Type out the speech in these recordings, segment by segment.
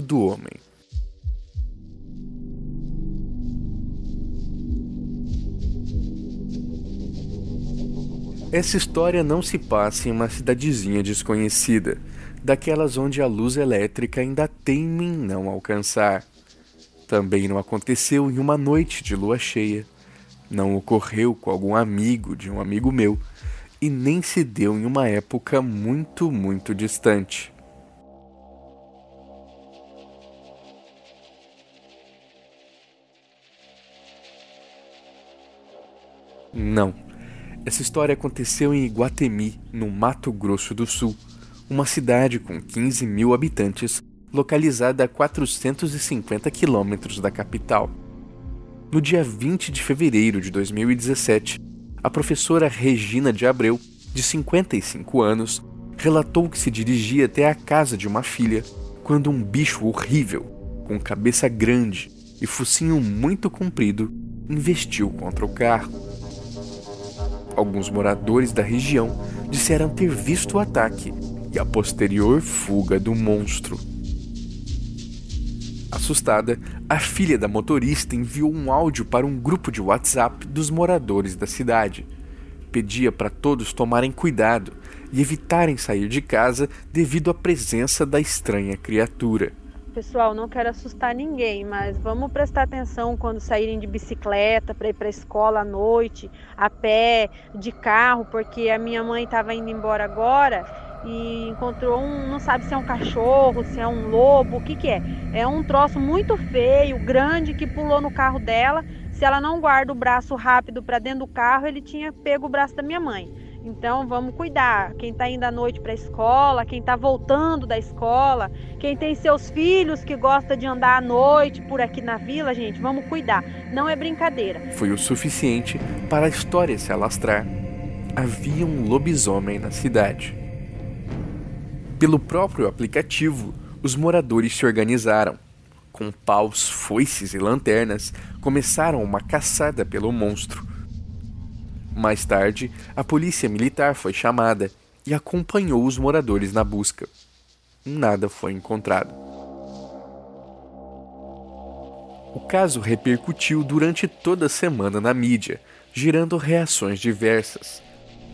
Do Homem. Essa história não se passa em uma cidadezinha desconhecida, daquelas onde a luz elétrica ainda teme em não alcançar. Também não aconteceu em uma noite de lua cheia. Não ocorreu com algum amigo de um amigo meu e nem se deu em uma época muito, muito distante. Não. Essa história aconteceu em Iguatemi, no Mato Grosso do Sul, uma cidade com 15 mil habitantes, localizada a 450 quilômetros da capital. No dia 20 de fevereiro de 2017, a professora Regina de Abreu, de 55 anos, relatou que se dirigia até a casa de uma filha quando um bicho horrível, com cabeça grande e focinho muito comprido, investiu contra o carro. Alguns moradores da região disseram ter visto o ataque e a posterior fuga do monstro. Assustada, a filha da motorista enviou um áudio para um grupo de WhatsApp dos moradores da cidade. Pedia para todos tomarem cuidado e evitarem sair de casa devido à presença da estranha criatura. Pessoal, não quero assustar ninguém, mas vamos prestar atenção quando saírem de bicicleta para ir para a escola à noite, a pé, de carro, porque a minha mãe estava indo embora agora e encontrou um, não sabe se é um cachorro, se é um lobo, o que que é? É um troço muito feio, grande que pulou no carro dela. Se ela não guarda o braço rápido para dentro do carro, ele tinha pego o braço da minha mãe. Então vamos cuidar. Quem está indo à noite para a escola, quem está voltando da escola, quem tem seus filhos que gosta de andar à noite por aqui na vila, gente, vamos cuidar. Não é brincadeira. Foi o suficiente para a história se alastrar. Havia um lobisomem na cidade. Pelo próprio aplicativo, os moradores se organizaram. Com paus, foices e lanternas, começaram uma caçada pelo monstro mais tarde, a polícia militar foi chamada e acompanhou os moradores na busca. Nada foi encontrado. O caso repercutiu durante toda a semana na mídia, gerando reações diversas.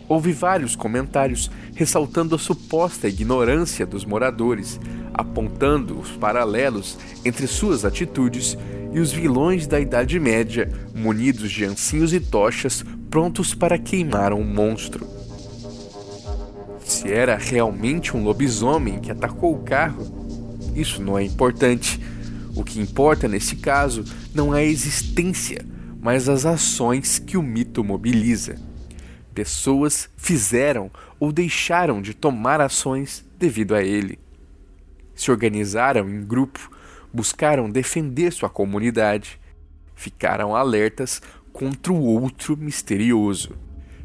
Houve vários comentários ressaltando a suposta ignorância dos moradores, apontando os paralelos entre suas atitudes e os vilões da Idade Média, munidos de ancinhos e tochas, prontos para queimar um monstro. Se era realmente um lobisomem que atacou o carro, isso não é importante. O que importa nesse caso não é a existência, mas as ações que o mito mobiliza. Pessoas fizeram ou deixaram de tomar ações devido a ele. Se organizaram em grupo, buscaram defender sua comunidade, ficaram alertas contra o outro misterioso.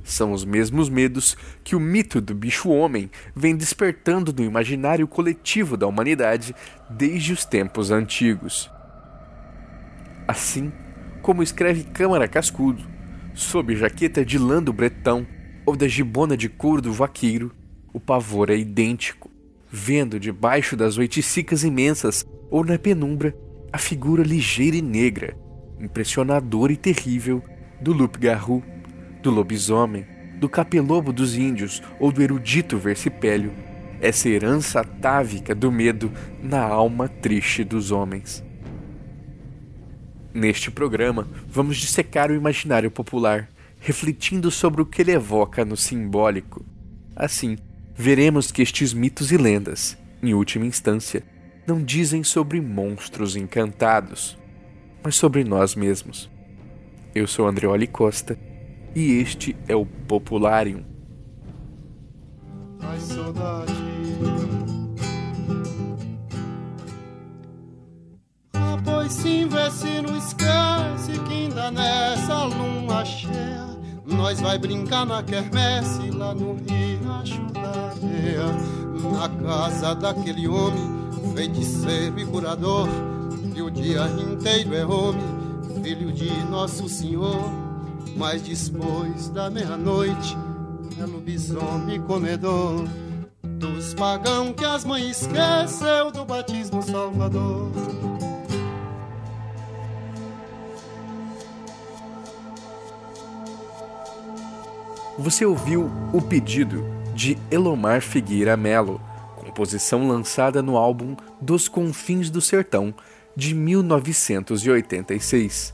São os mesmos medos que o mito do bicho-homem vem despertando no imaginário coletivo da humanidade desde os tempos antigos. Assim como escreve Câmara Cascudo, sob jaqueta de lã do bretão ou da gibona de couro do vaqueiro, o pavor é idêntico, vendo debaixo das oiticicas imensas ou na penumbra a figura ligeira e negra impressionador e terrível do loup-garou, do lobisomem, do capelobo dos índios ou do erudito versipélio, essa herança atávica do medo na alma triste dos homens. Neste programa, vamos dissecar o imaginário popular, refletindo sobre o que ele evoca no simbólico. Assim, veremos que estes mitos e lendas, em última instância, não dizem sobre monstros encantados, mas sobre nós mesmos. Eu sou Andreoli Costa e este é o Popularium. Ai, saudade. Ah, pois sim, vê se não esquece que ainda nessa lua cheia nós vai brincar na quermesse lá no Riacho da Areia, na casa daquele homem feiticeiro e curador que o dia inteiro é homem, filho de Nosso Senhor. Mas depois da meia-noite é lobisomem comedor dos pagão que as mães esqueceu do batismo Salvador. Você ouviu O Pedido, de Elomar Figueira Melo, composição lançada no álbum Dos Confins do Sertão, de 1986.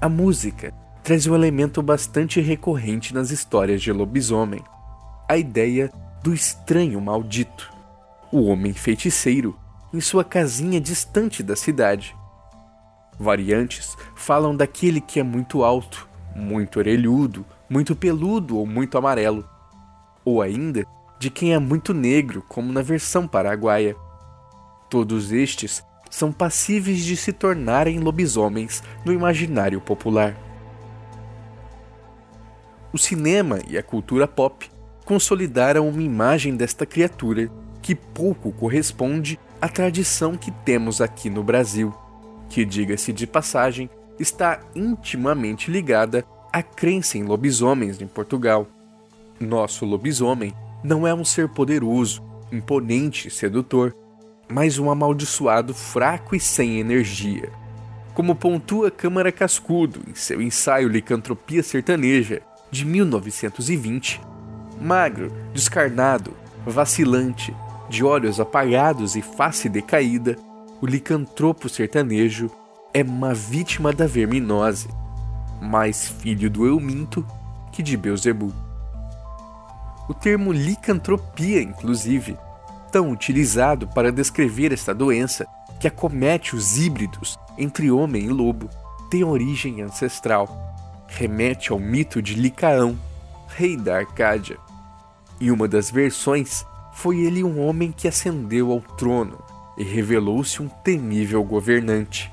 A música traz um elemento bastante recorrente nas histórias de lobisomem: a ideia do estranho maldito, o homem feiticeiro, em sua casinha distante da cidade. Variantes falam daquele que é muito alto, muito orelhudo, muito peludo ou muito amarelo, ou ainda de quem é muito negro, como na versão paraguaia. Todos estes são passíveis de se tornarem lobisomens no imaginário popular. O cinema e a cultura pop consolidaram uma imagem desta criatura que pouco corresponde à tradição que temos aqui no Brasil, que, diga-se de passagem, está intimamente ligada à crença em lobisomens em Portugal. Nosso lobisomem não é um ser poderoso, imponente sedutor, mas um amaldiçoado fraco e sem energia. Como pontua Câmara Cascudo em seu ensaio Licantropia Sertaneja, de 1920, magro, descarnado, vacilante, de olhos apagados e face decaída, o licantropo sertanejo é uma vítima da verminose, mais filho do Euminto que de Beuzebu. O termo licantropia, inclusive, tão utilizado para descrever esta doença que acomete os híbridos entre homem e lobo, tem origem ancestral. Remete ao mito de Licaão, rei da Arcádia. Em uma das versões, foi ele um homem que ascendeu ao trono e revelou-se um temível governante.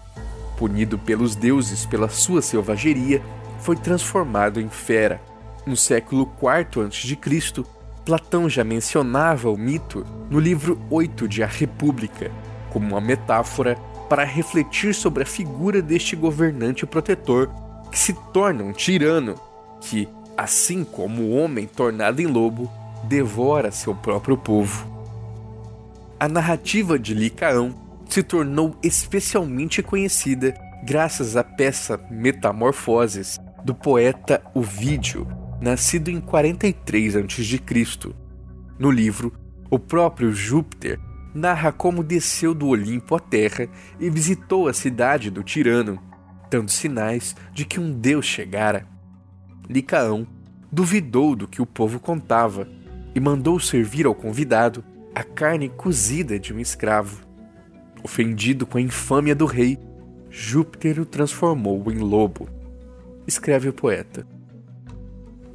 Punido pelos deuses pela sua selvageria, foi transformado em fera. No século IV a.C., Platão já mencionava o mito no livro 8 de A República, como uma metáfora para refletir sobre a figura deste governante protetor que se torna um tirano, que, assim como o homem tornado em lobo, devora seu próprio povo. A narrativa de Licaão se tornou especialmente conhecida graças à peça Metamorfoses do poeta Ovídio, nascido em 43 a.C. No livro, o próprio Júpiter narra como desceu do Olimpo à Terra e visitou a cidade do tirano, dando sinais de que um deus chegara. Licaão duvidou do que o povo contava e mandou servir ao convidado a carne cozida de um escravo. Ofendido com a infâmia do rei, Júpiter o transformou em lobo. Escreve o poeta.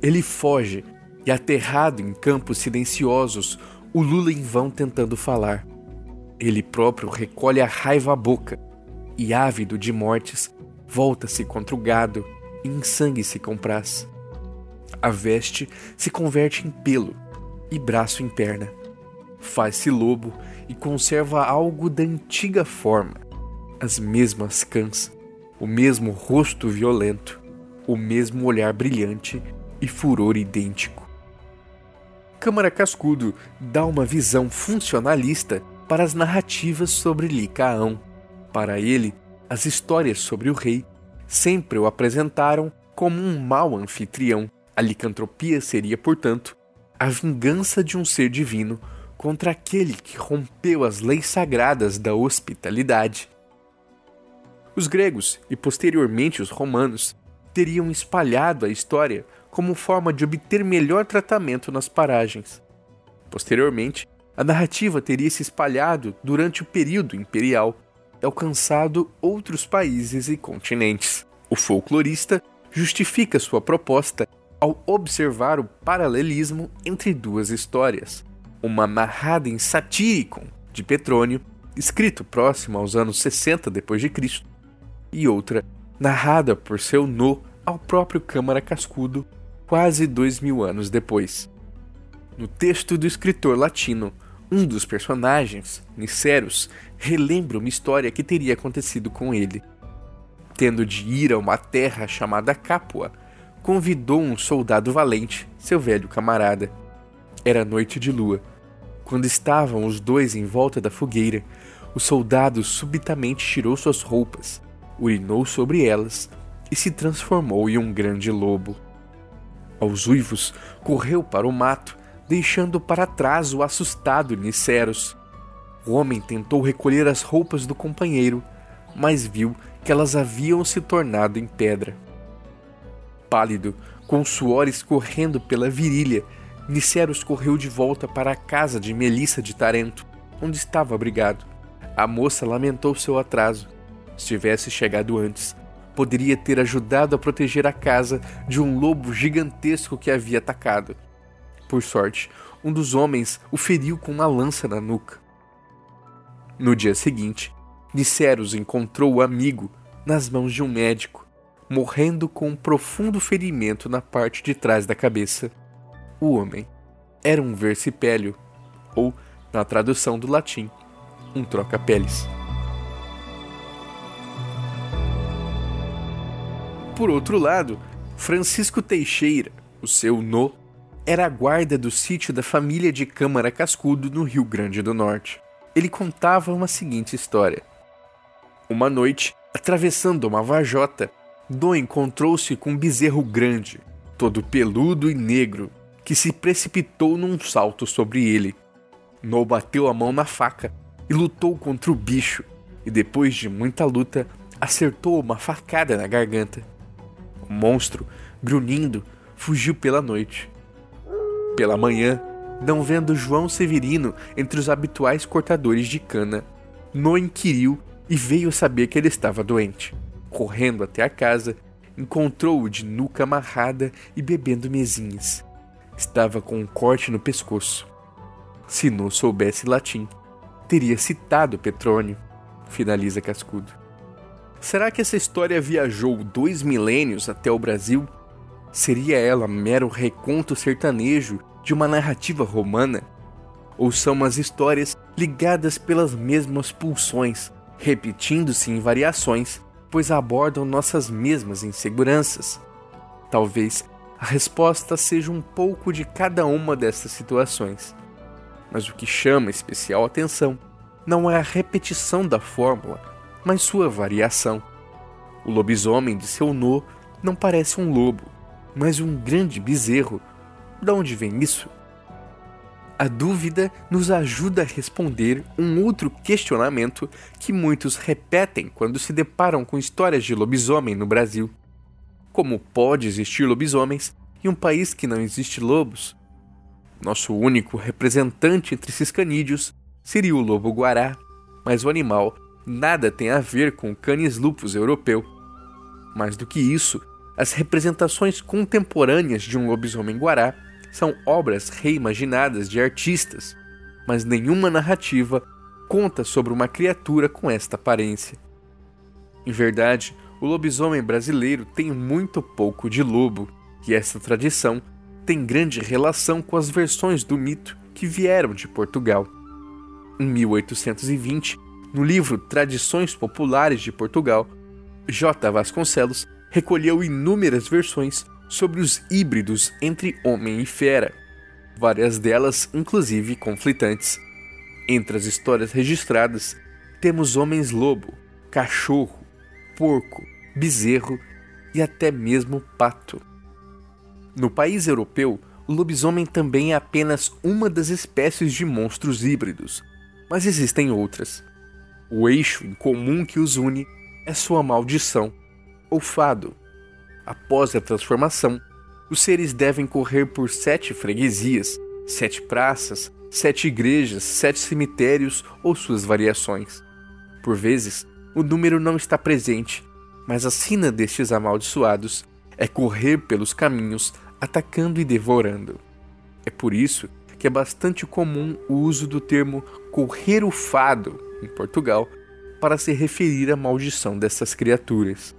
Ele foge e, aterrado em campos silenciosos, lula em vão tentando falar. Ele próprio recolhe a raiva à boca e, ávido de mortes, volta-se contra o gado e em sangue se compraz. A veste se converte em pelo e braço em perna. Faz-se lobo e conserva algo da antiga forma, as mesmas cãs, o mesmo rosto violento, o mesmo olhar brilhante e furor idêntico. Câmara Cascudo dá uma visão funcionalista para as narrativas sobre Licaão. Para ele, as histórias sobre o rei sempre o apresentaram como um mau anfitrião. A licantropia seria, portanto, a vingança de um ser divino contra aquele que rompeu as leis sagradas da hospitalidade. Os gregos e posteriormente os romanos teriam espalhado a história como forma de obter melhor tratamento nas paragens. Posteriormente, a narrativa teria se espalhado durante o período imperial alcançado outros países e continentes. O folclorista justifica sua proposta ao observar o paralelismo entre duas histórias. Uma narrada em Satyricon, de Petrônio, escrito próximo aos anos 60 d.C., e outra narrada por seu no ao próprio Câmara Cascudo quase dois mil anos depois. No texto do escritor latino, um dos personagens, Niceros, relembra uma história que teria acontecido com ele. Tendo de ir a uma terra chamada Capua, convidou um soldado valente, seu velho camarada. Era noite de lua. Quando estavam os dois em volta da fogueira, o soldado subitamente tirou suas roupas, urinou sobre elas e se transformou em um grande lobo. Aos uivos, correu para o mato, deixando para trás o assustado Niceros. O homem tentou recolher as roupas do companheiro, mas viu que elas haviam se tornado em pedra. Pálido, com suor escorrendo pela virilha, Niceros correu de volta para a casa de Melissa de Tarento, onde estava abrigado. A moça lamentou seu atraso. Se tivesse chegado antes, poderia ter ajudado a proteger a casa de um lobo gigantesco que havia atacado. Por sorte, um dos homens o feriu com uma lança na nuca. No dia seguinte, Niceros encontrou o amigo nas mãos de um médico, morrendo com um profundo ferimento na parte de trás da cabeça. O homem era um versipélio, ou, na tradução do latim, um troca-peles. Por outro lado, Francisco Teixeira, o seu No, era a guarda do sítio da família de Câmara Cascudo no Rio Grande do Norte. Ele contava uma seguinte história. Uma noite, atravessando uma vajota, Dom encontrou-se com um bezerro grande, todo peludo e negro, que se precipitou num salto sobre ele. No bateu a mão na faca e lutou contra o bicho, e depois de muita luta, acertou uma facada na garganta. O monstro, grunhindo, fugiu pela noite. Pela manhã, não vendo João Severino entre os habituais cortadores de cana, No inquiriu e veio saber que ele estava doente. Correndo até a casa, encontrou-o de nuca amarrada e bebendo mesinhas. Estava com um corte no pescoço. Se não soubesse latim, teria citado Petrônio, finaliza Cascudo. Será que essa história viajou dois milênios até o Brasil? Seria ela mero reconto sertanejo de uma narrativa romana? Ou são as histórias ligadas pelas mesmas pulsões, repetindo-se em variações, pois abordam nossas mesmas inseguranças? Talvez a resposta seja um pouco de cada uma dessas situações. Mas o que chama especial atenção não é a repetição da fórmula, mas sua variação. O lobisomem de seu no não parece um lobo, mas um grande bezerro. De onde vem isso? A dúvida nos ajuda a responder um outro questionamento que muitos repetem quando se deparam com histórias de lobisomem no Brasil. Como pode existir lobisomens em um país que não existe lobos? Nosso único representante entre esses canídeos seria o lobo-guará, mas o animal nada tem a ver com o canis lupus europeu. Mais do que isso, as representações contemporâneas de um lobisomem-guará são obras reimaginadas de artistas, mas nenhuma narrativa conta sobre uma criatura com esta aparência. Em verdade, o lobisomem brasileiro tem muito pouco de lobo, e essa tradição tem grande relação com as versões do mito que vieram de Portugal. Em 1820, no livro Tradições Populares de Portugal, J. Vasconcelos recolheu inúmeras versões sobre os híbridos entre homem e fera, várias delas inclusive conflitantes. Entre as histórias registradas, temos homens-lobo, cachorro, porco, bezerro e até mesmo pato. No país europeu, o lobisomem também é apenas uma das espécies de monstros híbridos, mas existem outras. O eixo em comum que os une é sua maldição, ou fado. Após a transformação, os seres devem correr por sete freguesias, sete praças, sete igrejas, sete cemitérios ou suas variações. Por vezes, o número não está presente, mas a sina destes amaldiçoados é correr pelos caminhos atacando e devorando. É por isso que é bastante comum o uso do termo correr o fado em Portugal para se referir à maldição dessas criaturas.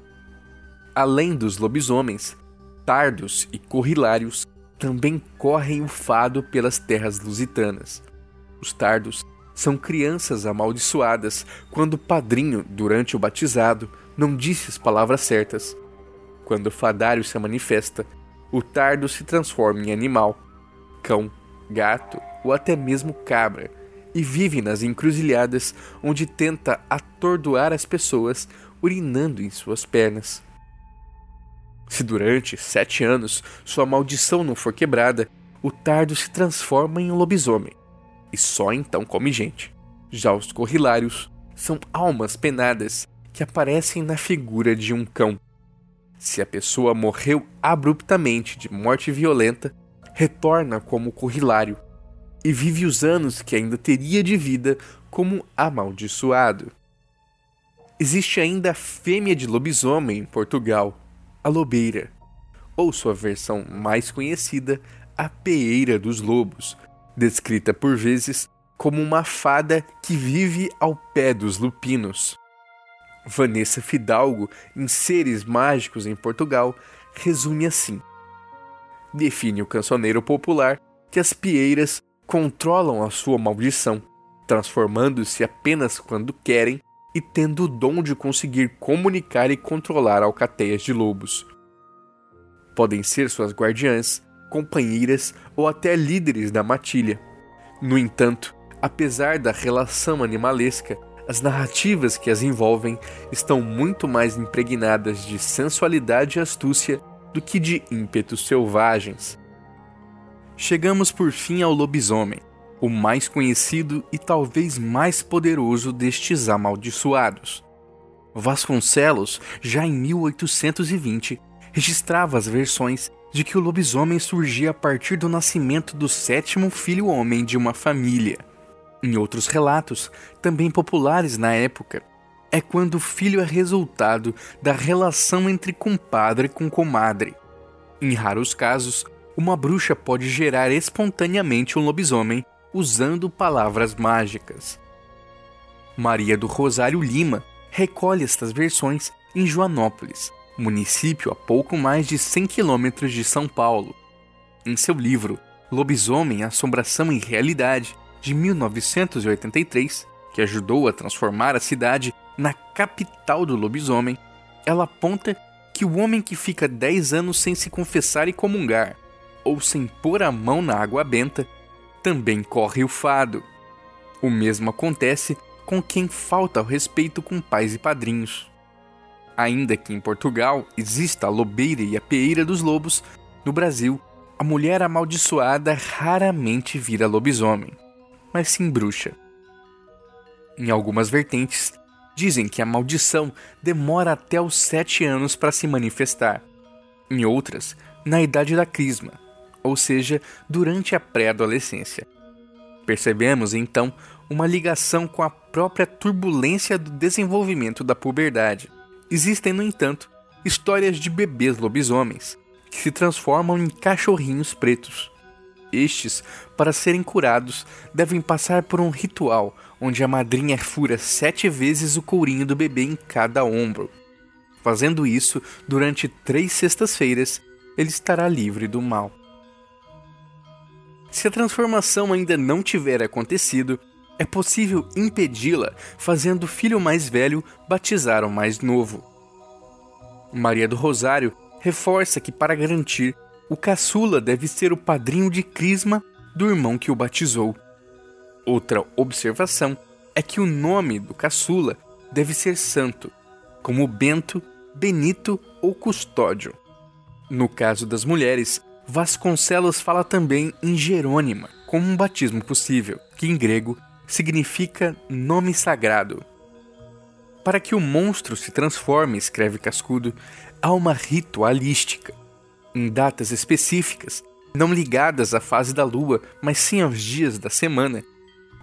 Além dos lobisomens, tardos e corrilários também correm o fado pelas terras lusitanas. Os tardos são crianças amaldiçoadas quando o padrinho, durante o batizado, não disse as palavras certas. Quando o fadário se manifesta, o tardo se transforma em animal, cão, gato ou até mesmo cabra, e vive nas encruzilhadas onde tenta atordoar as pessoas urinando em suas pernas. Se durante sete anos sua maldição não for quebrada, o tardo se transforma em um lobisomem e só então come gente. Já os corrilários são almas penadas que aparecem na figura de um cão. Se a pessoa morreu abruptamente de morte violenta, retorna como corrilário e vive os anos que ainda teria de vida como amaldiçoado. Existe ainda a fêmea de lobisomem em Portugal, a lobeira, ou sua versão mais conhecida, a peeira dos lobos, descrita por vezes como uma fada que vive ao pé dos lupinos. Vanessa Fidalgo, em Seres Mágicos em Portugal, resume assim: define o cancioneiro popular que as pieiras controlam a sua maldição, transformando-se apenas quando querem e tendo o dom de conseguir comunicar e controlar alcateias de lobos. Podem ser suas guardiãs, companheiras ou até líderes da matilha. No entanto, apesar da relação animalesca, as narrativas que as envolvem estão muito mais impregnadas de sensualidade e astúcia do que de ímpetos selvagens. Chegamos por fim ao lobisomem, o mais conhecido e talvez mais poderoso destes amaldiçoados. Vasconcelos, já em 1820, registrava as versões de que o lobisomem surgia a partir do nascimento do sétimo filho homem de uma família. Em outros relatos, também populares na época, é quando o filho é resultado da relação entre compadre com comadre. Em raros casos, uma bruxa pode gerar espontaneamente um lobisomem usando palavras mágicas. Maria do Rosário Lima recolhe estas versões em Joanópolis, município a pouco mais de 100 quilômetros de São Paulo. Em seu livro Lobisomem, Assombração e Realidade, de 1983, que ajudou a transformar a cidade na capital do lobisomem, ela aponta que o homem que fica 10 anos sem se confessar e comungar, ou sem pôr a mão na água benta, também corre o fado. O mesmo acontece com quem falta ao respeito com pais e padrinhos. Ainda que em Portugal exista a lobeira e a peeira dos lobos, no Brasil, a mulher amaldiçoada raramente vira lobisomem, mas sim bruxa. Em algumas vertentes, dizem que a maldição demora até os sete anos para se manifestar. Em outras, na idade da crisma, ou seja, durante a pré-adolescência. Percebemos então uma ligação com a própria turbulência do desenvolvimento da puberdade. Existem, no entanto, histórias de bebês lobisomens que se transformam em cachorrinhos pretos. Estes, para serem curados, devem passar por um ritual onde a madrinha fura sete vezes o courinho do bebê em cada ombro. Fazendo isso durante três sextas-feiras, ele estará livre do mal. Se a transformação ainda não tiver acontecido, é possível impedi-la fazendo o filho mais velho batizar o mais novo. Maria do Rosário reforça que, para garantir, o caçula deve ser o padrinho de crisma do irmão que o batizou. Outra observação é que o nome do caçula deve ser santo, como Bento, Benito ou Custódio. No caso das mulheres, Vasconcelos fala também em Jerônima, como um batismo possível, que em grego significa nome sagrado. Para que o monstro se transforme, escreve Cascudo, há uma ritualística. Em datas específicas, não ligadas à fase da lua, mas sim aos dias da semana,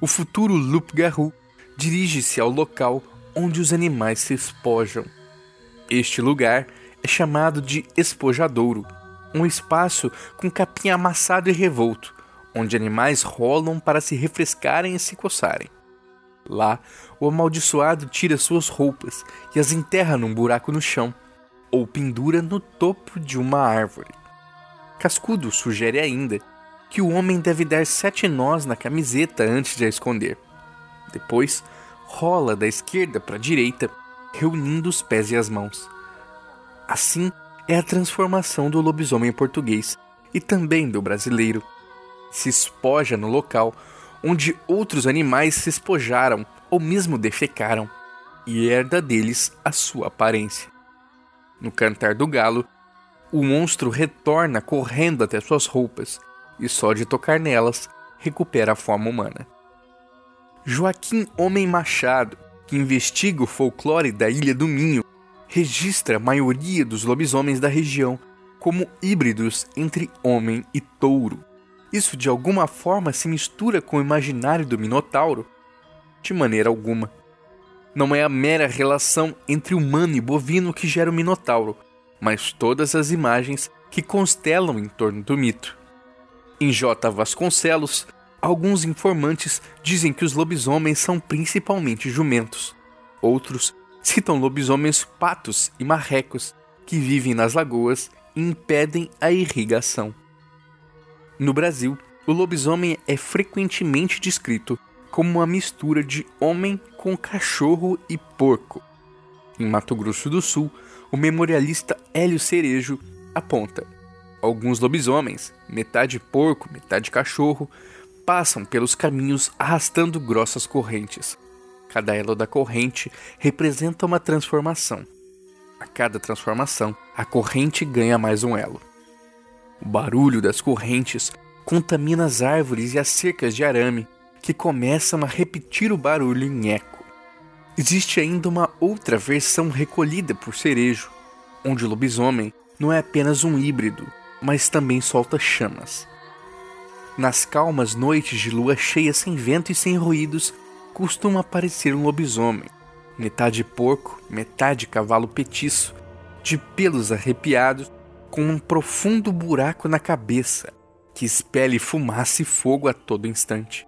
o futuro Loup-Garou dirige-se ao local onde os animais se espojam. Este lugar é chamado de espojadouro um espaço com capim amassado e revolto, onde animais rolam para se refrescarem e se coçarem. Lá, o amaldiçoado tira suas roupas e as enterra num buraco no chão, ou pendura no topo de uma árvore. Cascudo sugere ainda que o homem deve dar sete nós na camiseta antes de a esconder. Depois, rola da esquerda para a direita, reunindo os pés e as mãos. Assim, é a transformação do lobisomem português e também do brasileiro. Se espoja no local onde outros animais se espojaram ou mesmo defecaram, e herda deles a sua aparência. No cantar do galo, o monstro retorna correndo até suas roupas e só de tocar nelas recupera a forma humana. Joaquim Homem Machado, que investiga o folclore da Ilha do Minho, registra a maioria dos lobisomens da região como híbridos entre homem e touro. Isso de alguma forma se mistura com o imaginário do Minotauro? De maneira alguma. Não é a mera relação entre humano e bovino que gera o Minotauro, mas todas as imagens que constelam em torno do mito. Em J. Vasconcelos, alguns informantes dizem que os lobisomens são principalmente jumentos. Outros citam lobisomens patos e marrecos que vivem nas lagoas e impedem a irrigação. No Brasil, o lobisomem é frequentemente descrito como uma mistura de homem com cachorro e porco. Em Mato Grosso do Sul, o memorialista Hélio Cerejo aponta: alguns lobisomens, metade porco, metade cachorro, passam pelos caminhos arrastando grossas correntes. Cada elo da corrente representa uma transformação. A cada transformação, a corrente ganha mais um elo. O barulho das correntes contamina as árvores e as cercas de arame, que começam a repetir o barulho em eco. Existe ainda uma outra versão recolhida por Cerejo, onde o lobisomem não é apenas um híbrido, mas também solta chamas. Nas calmas noites de lua cheia sem vento e sem ruídos, costuma aparecer um lobisomem, metade porco, metade cavalo petiço, de pelos arrepiados, com um profundo buraco na cabeça, que expele fumaça e fogo a todo instante.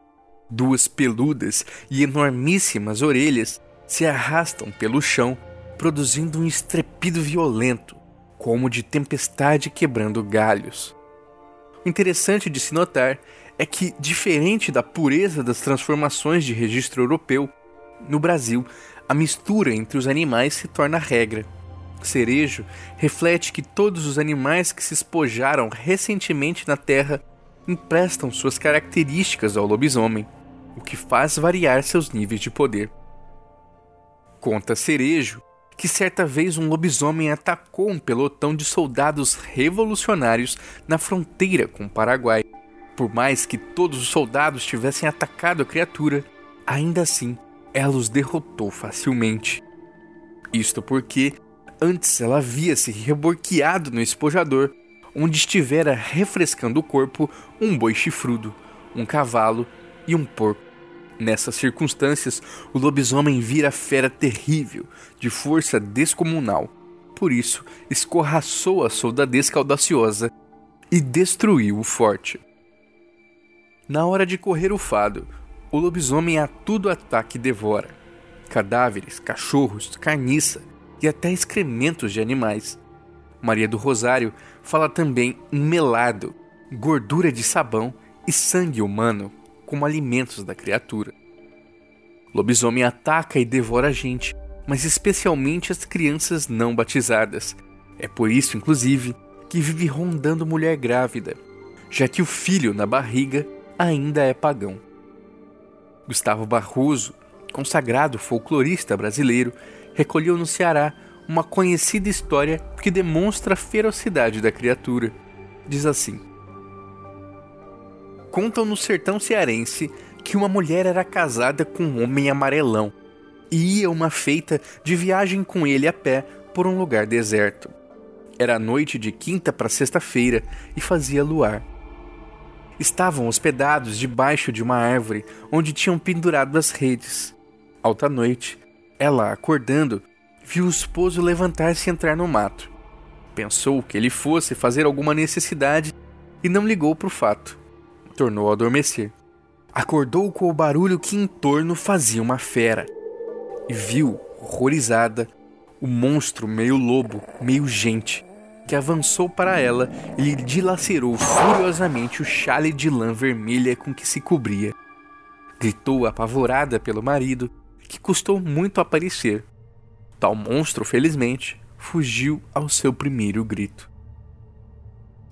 Duas peludas e enormíssimas orelhas se arrastam pelo chão, produzindo um estrepido violento, como de tempestade quebrando galhos. O interessante de se notar é que, diferente da pureza das transformações de registro europeu, no Brasil, a mistura entre os animais se torna regra. Cerejo reflete que todos os animais que se espojaram recentemente na Terra emprestam suas características ao lobisomem, o que faz variar seus níveis de poder. Conta Cerejo que certa vez um lobisomem atacou um pelotão de soldados revolucionários na fronteira com o Paraguai. Por mais que todos os soldados tivessem atacado a criatura, ainda assim ela os derrotou facilmente. Isto porque antes ela havia se reborqueado no espojador, onde estivera refrescando o corpo um boi chifrudo, um cavalo e um porco. Nessas circunstâncias, o lobisomem vira fera terrível, de força descomunal. Por isso, escorraçou a soldadesca audaciosa e destruiu o forte. Na hora de correr o fado, o lobisomem a tudo ataque e devora. Cadáveres, cachorros, carniça e até excrementos de animais. Maria do Rosário fala também em melado, gordura de sabão e sangue humano como alimentos da criatura. Lobisomem ataca e devora a gente, mas especialmente as crianças não batizadas. É por isso, inclusive, que vive rondando mulher grávida, já que o filho na barriga ainda é pagão. Gustavo Barroso, consagrado folclorista brasileiro, recolheu no Ceará uma conhecida história que demonstra a ferocidade da criatura. Diz assim: contam no sertão cearense que uma mulher era casada com um homem amarelão e ia uma feita de viagem com ele a pé por um lugar deserto. Era noite de quinta para sexta-feira e fazia luar. Estavam hospedados debaixo de uma árvore onde tinham pendurado as redes. Alta noite, ela, acordando, viu o esposo levantar-se e entrar no mato. Pensou que ele fosse fazer alguma necessidade e não ligou para o fato tornou a adormecer. Acordou com o barulho que em torno fazia uma fera e viu, horrorizada, o monstro meio lobo, meio gente, que avançou para ela e lhe dilacerou furiosamente o chale de lã vermelha com que se cobria. Gritou apavorada pelo marido, que custou muito aparecer. Tal monstro, felizmente, fugiu ao seu primeiro grito.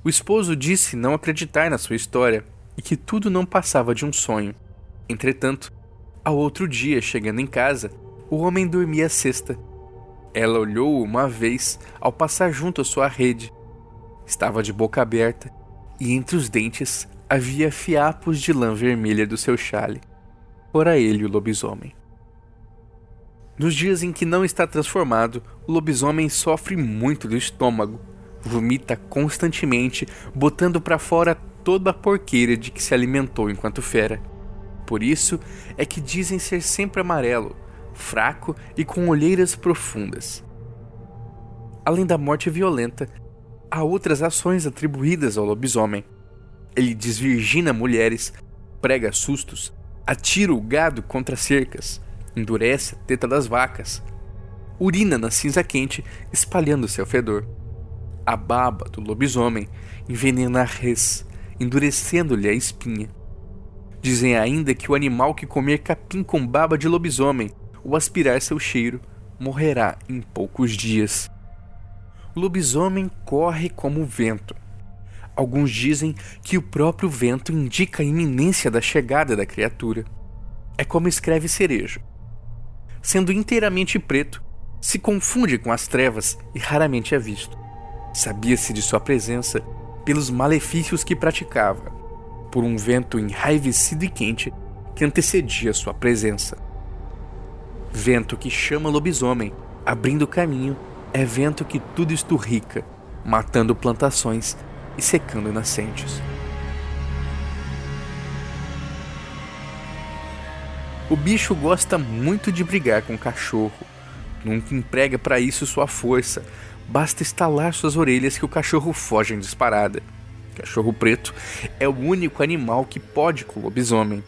O esposo disse não acreditar na sua história e que tudo não passava de um sonho. Entretanto, ao outro dia, chegando em casa, o homem dormia a cesta. Ela olhou uma vez ao passar junto à sua rede. Estava de boca aberta e entre os dentes havia fiapos de lã vermelha do seu chale. Fora ele o lobisomem. Nos dias em que não está transformado, o lobisomem sofre muito do estômago, vomita constantemente, botando para fora toda a porqueira de que se alimentou enquanto fera. Por isso é que dizem ser sempre amarelo, fraco e com olheiras profundas. Além da morte violenta, há outras ações atribuídas ao lobisomem. Ele desvirgina mulheres, prega sustos, atira o gado contra cercas, endurece a teta das vacas, urina na cinza quente, espalhando seu fedor. A baba do lobisomem envenena a res, endurecendo-lhe a espinha. Dizem ainda que o animal que comer capim com baba de lobisomem ou aspirar seu cheiro morrerá em poucos dias. O lobisomem corre como o vento. Alguns dizem que o próprio vento indica a iminência da chegada da criatura. É como escreve Cerejo sendo inteiramente preto, se confunde com as trevas e raramente é visto. Sabia-se de sua presença pelos malefícios que praticava, por um vento enraivecido e quente que antecedia sua presença. Vento que chama lobisomem, abrindo caminho, é vento que tudo esturrica, matando plantações e secando nascentes. O bicho gosta muito de brigar com o cachorro. Nunca emprega para isso sua força. Basta estalar suas orelhas que o cachorro foge em disparada. Cachorro preto é o único animal que pode com o lobisomem.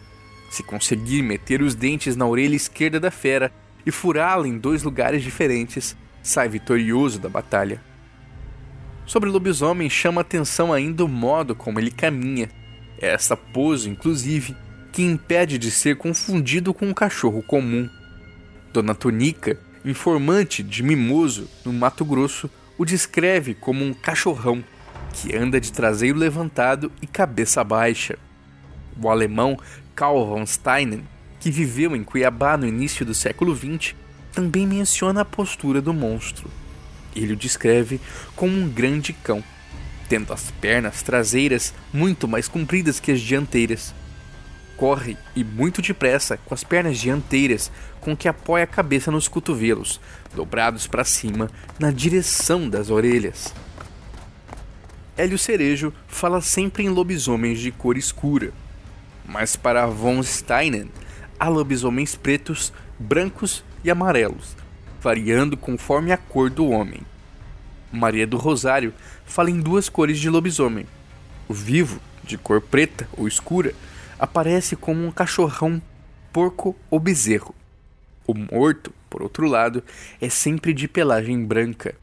Se conseguir meter os dentes na orelha esquerda da fera e furá-la em dois lugares diferentes, sai vitorioso da batalha. Sobre o lobisomem chama atenção ainda o modo como ele caminha. Essa pose, inclusive, que impede de ser confundido com um cachorro comum. Dona Tonica, informante de Mimoso, no Mato Grosso, o descreve como um cachorrão que anda de traseiro levantado e cabeça baixa. O alemão Karl von Steinen, que viveu em Cuiabá no início do século XX, também menciona a postura do monstro. Ele o descreve como um grande cão, tendo as pernas traseiras muito mais compridas que as dianteiras corre e muito depressa com as pernas dianteiras com que apoia a cabeça nos cotovelos, dobrados para cima na direção das orelhas. Hélio Cerejo fala sempre em lobisomens de cor escura, mas para von Steinen há lobisomens pretos, brancos e amarelos, variando conforme a cor do homem. Maria do Rosário fala em duas cores de lobisomem: o vivo, de cor preta ou escura, aparece como um cachorrão, porco ou bezerro. O morto, por outro lado, é sempre de pelagem branca.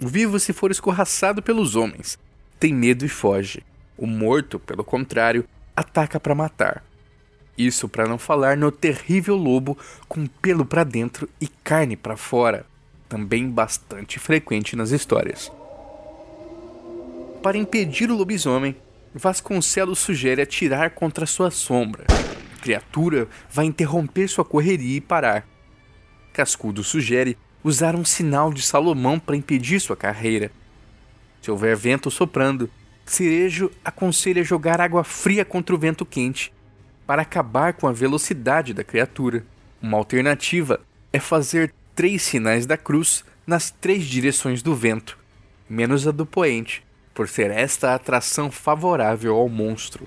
O vivo, se for escorraçado pelos homens, tem medo e foge. O morto, pelo contrário, ataca para matar. Isso para não falar no terrível lobo com pelo para dentro e carne para fora, também bastante frequente nas histórias. Para impedir o lobisomem, Vasconcelos sugere atirar contra sua sombra. A criatura vai interromper sua correria e parar. Cascudo sugere usar um sinal de Salomão para impedir sua carreira. Se houver vento soprando, Cerejo aconselha jogar água fria contra o vento quente para acabar com a velocidade da criatura. Uma alternativa é fazer três sinais da cruz nas três direções do vento, menos a do poente, por ser esta a atração favorável ao monstro.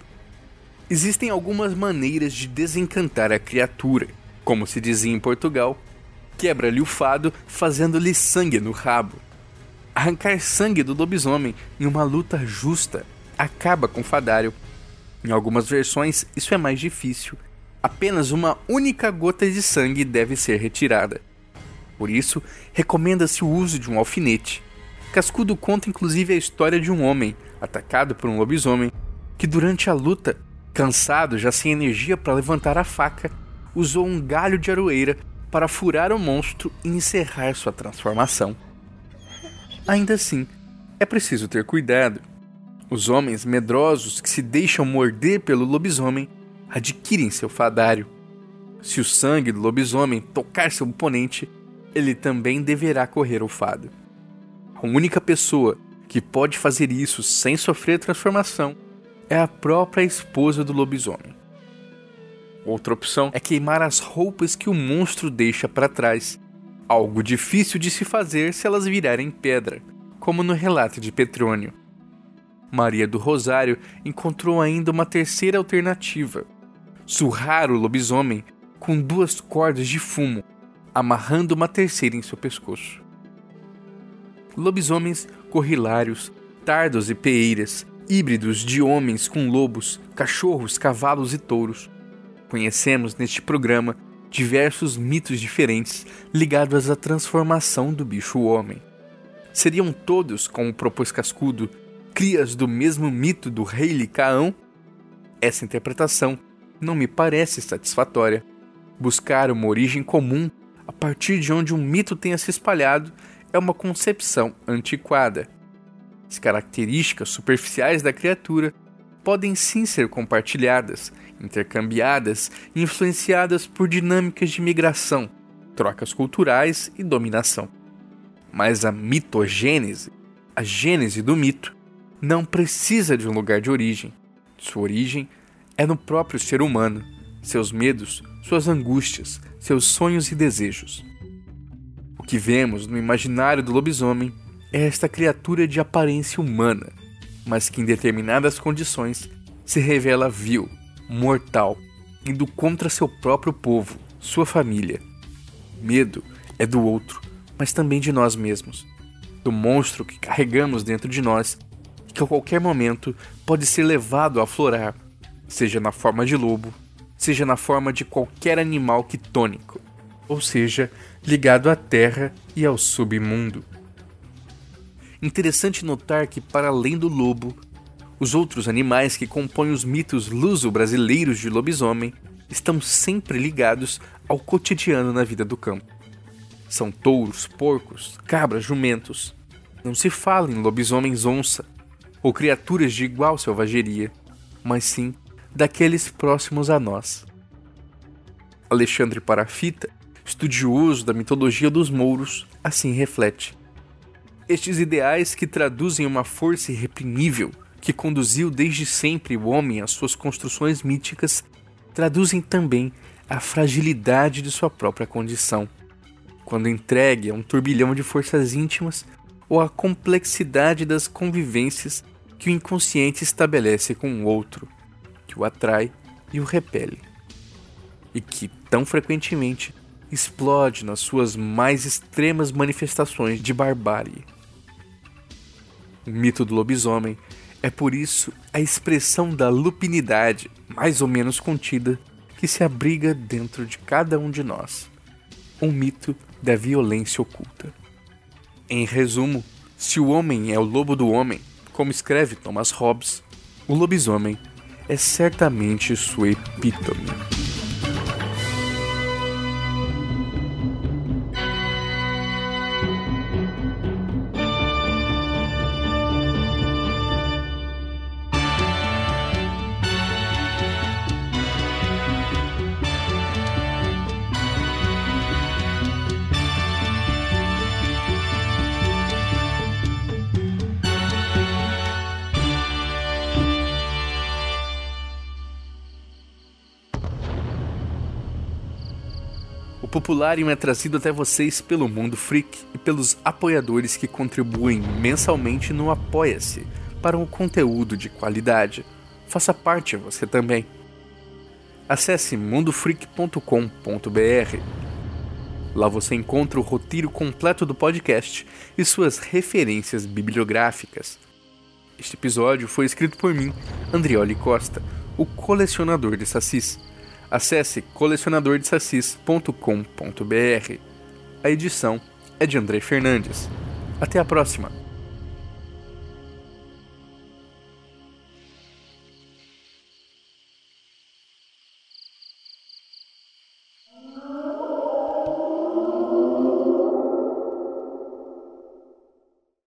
Existem algumas maneiras de desencantar a criatura, como se dizia em Portugal, quebra-lhe o fado fazendo-lhe sangue no rabo. Arrancar sangue do lobisomem em uma luta justa acaba com fadário. Em algumas versões, isso é mais difícil. Apenas uma única gota de sangue deve ser retirada. Por isso, recomenda-se o uso de um alfinete. Cascudo conta inclusive a história de um homem, atacado por um lobisomem, que durante a luta, cansado, já sem energia para levantar a faca, usou um galho de aroeira para furar o monstro e encerrar sua transformação. Ainda assim, é preciso ter cuidado. Os homens medrosos que se deixam morder pelo lobisomem adquirem seu fadário. Se o sangue do lobisomem tocar seu oponente, ele também deverá correr o fado. A única pessoa que pode fazer isso sem sofrer transformação é a própria esposa do lobisomem. Outra opção é queimar as roupas que o monstro deixa para trás, algo difícil de se fazer se elas virarem pedra, como no relato de Petrônio. Maria do Rosário encontrou ainda uma terceira alternativa: surrar o lobisomem com duas cordas de fumo, amarrando uma terceira em seu pescoço. Lobisomens corrilários, tardos e peeiras, híbridos de homens com lobos, cachorros, cavalos e touros. Conhecemos neste programa diversos mitos diferentes ligados à transformação do bicho-homem. Seriam todos, como propôs Cascudo, crias do mesmo mito do rei Licaão? Essa interpretação não me parece satisfatória. Buscar uma origem comum a partir de onde um mito tenha se espalhado é uma concepção antiquada. As características superficiais da criatura podem sim ser compartilhadas, intercambiadas e influenciadas por dinâmicas de migração, trocas culturais e dominação. Mas a mitogênese, a gênese do mito, não precisa de um lugar de origem. Sua origem é no próprio ser humano, seus medos, suas angústias, seus sonhos e desejos. O que vemos no imaginário do lobisomem é esta criatura de aparência humana, mas que em determinadas condições se revela vil, mortal, indo contra seu próprio povo, sua família. Medo é do outro, mas também de nós mesmos, do monstro que carregamos dentro de nós que a qualquer momento pode ser levado a aflorar, seja na forma de lobo, seja na forma de qualquer animal quitônico, ou seja, ligado à terra e ao submundo. Interessante notar que, para além do lobo, os outros animais que compõem os mitos luso-brasileiros de lobisomem estão sempre ligados ao cotidiano na vida do campo. São touros, porcos, cabras, jumentos. Não se fala em lobisomens onça, ou criaturas de igual selvageria, mas sim daqueles próximos a nós. Alexandre Parafita, estudioso da mitologia dos mouros, assim reflete. Estes ideais que traduzem uma força irreprimível que conduziu desde sempre o homem às suas construções míticas, traduzem também a fragilidade de sua própria condição, quando entregue a um turbilhão de forças íntimas ou a complexidade das convivências que o inconsciente estabelece com o outro, que o atrai e o repele, e que, tão frequentemente, explode nas suas mais extremas manifestações de barbárie. O mito do lobisomem é por isso a expressão da lupinidade, mais ou menos contida, que se abriga dentro de cada um de nós. Um mito da violência oculta. Em resumo, se o homem é o lobo do homem, como escreve Thomas Hobbes, o lobisomem é certamente sua epítome. Popularium é trazido até vocês pelo Mundo Freak e pelos apoiadores que contribuem mensalmente no Apoia-se para um conteúdo de qualidade. Faça parte você também. Acesse mundofreak.com.br. Lá você encontra o roteiro completo do podcast e suas referências bibliográficas. Este episódio foi escrito por mim, Andrioli Costa, o colecionador de sacis. Acesse colecionadordesassis.com.br. A edição é de André Fernandes. Até a próxima!